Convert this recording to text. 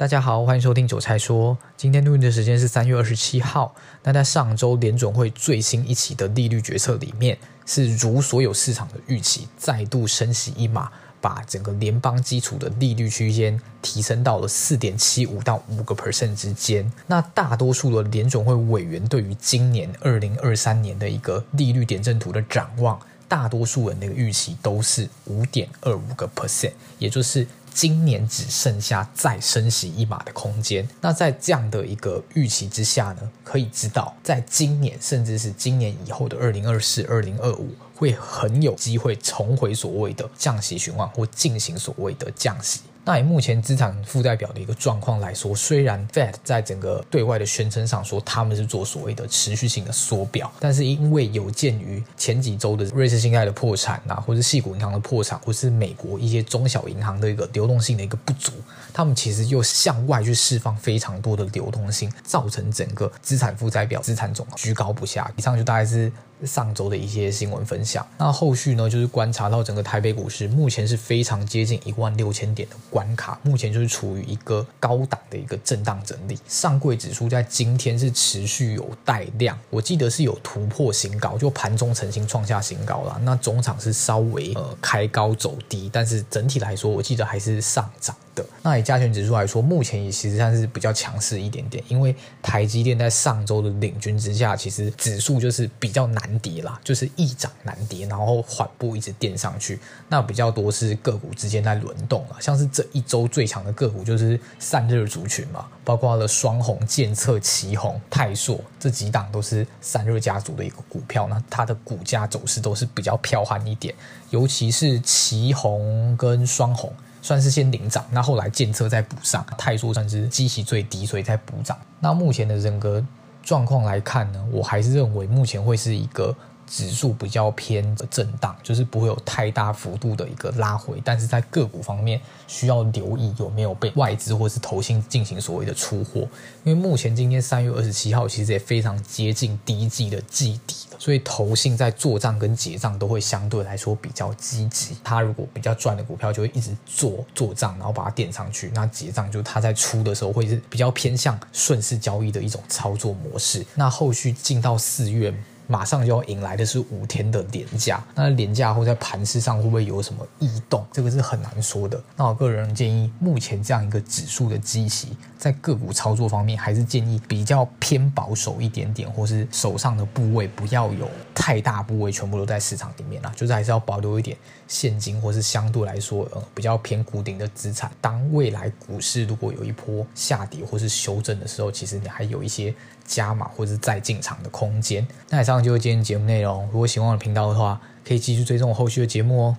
大家好，欢迎收听韭菜说。今天录音的时间是三月二十七号。那在上周联准会最新一期的利率决策里面，是如所有市场的预期，再度升息一码，把整个联邦基础的利率区间提升到了四点七五到五个 percent 之间。那大多数的联准会委员对于今年二零二三年的一个利率点阵图的展望，大多数人的预期都是五点二五个 percent，也就是。今年只剩下再升息一码的空间。那在这样的一个预期之下呢，可以知道，在今年甚至是今年以后的二零二四、二零二五，会很有机会重回所谓的降息循环，或进行所谓的降息。那以目前资产负债表的一个状况来说，虽然 Fed 在整个对外的宣称上说他们是做所谓的持续性的缩表，但是因为有鉴于前几周的瑞士信贷的破产啊，或是系股银行的破产，或是美国一些中小银行的一个流动性的一个不足，他们其实又向外去释放非常多的流动性，造成整个资产负债表资产总居高不下。以上就大概是。上周的一些新闻分享，那后续呢，就是观察到整个台北股市目前是非常接近一万六千点的关卡，目前就是处于一个高档的一个震荡整理。上柜指数在今天是持续有带量，我记得是有突破新高，就盘中曾经创下新高了。那中场是稍微呃开高走低，但是整体来说，我记得还是上涨。的那以加权指数来说，目前也其实算是比较强势一点点，因为台积电在上周的领军之下，其实指数就是比较难跌啦，就是易涨难跌，然后缓步一直垫上去。那比较多是个股之间在轮动啊，像是这一周最强的个股就是散热族群嘛，包括了双鸿、健策、奇鋐、泰硕这几档都是散热家族的一个股票，那它的股价走势都是比较飘悍一点，尤其是奇鋐跟双鸿。算是先领涨，那后来建测再补上，泰硕算是基期最低，所以再补涨。那目前的人格状况来看呢，我还是认为目前会是一个。指数比较偏震荡，就是不会有太大幅度的一个拉回，但是在个股方面需要留意有没有被外资或是投信进行所谓的出货，因为目前今天三月二十七号其实也非常接近第一季的季底了，所以投信在做账跟结账都会相对来说比较积极。他如果比较赚的股票就会一直做做账，然后把它垫上去，那结账就他在出的时候会是比较偏向顺势交易的一种操作模式。那后续进到四月。马上就要迎来的是五天的连假，那连假后在盘势上会不会有什么异动？这个是很难说的。那我个人建议，目前这样一个指数的基期，在个股操作方面，还是建议比较偏保守一点点，或是手上的部位不要有太大部位全部都在市场里面啦，就是还是要保留一点现金，或是相对来说呃比较偏固定的资产。当未来股市如果有一波下跌或是修正的时候，其实你还有一些。加码或者是再进场的空间。那以就是今天节目内容。如果喜欢我的频道的话，可以继续追踪我后续的节目哦。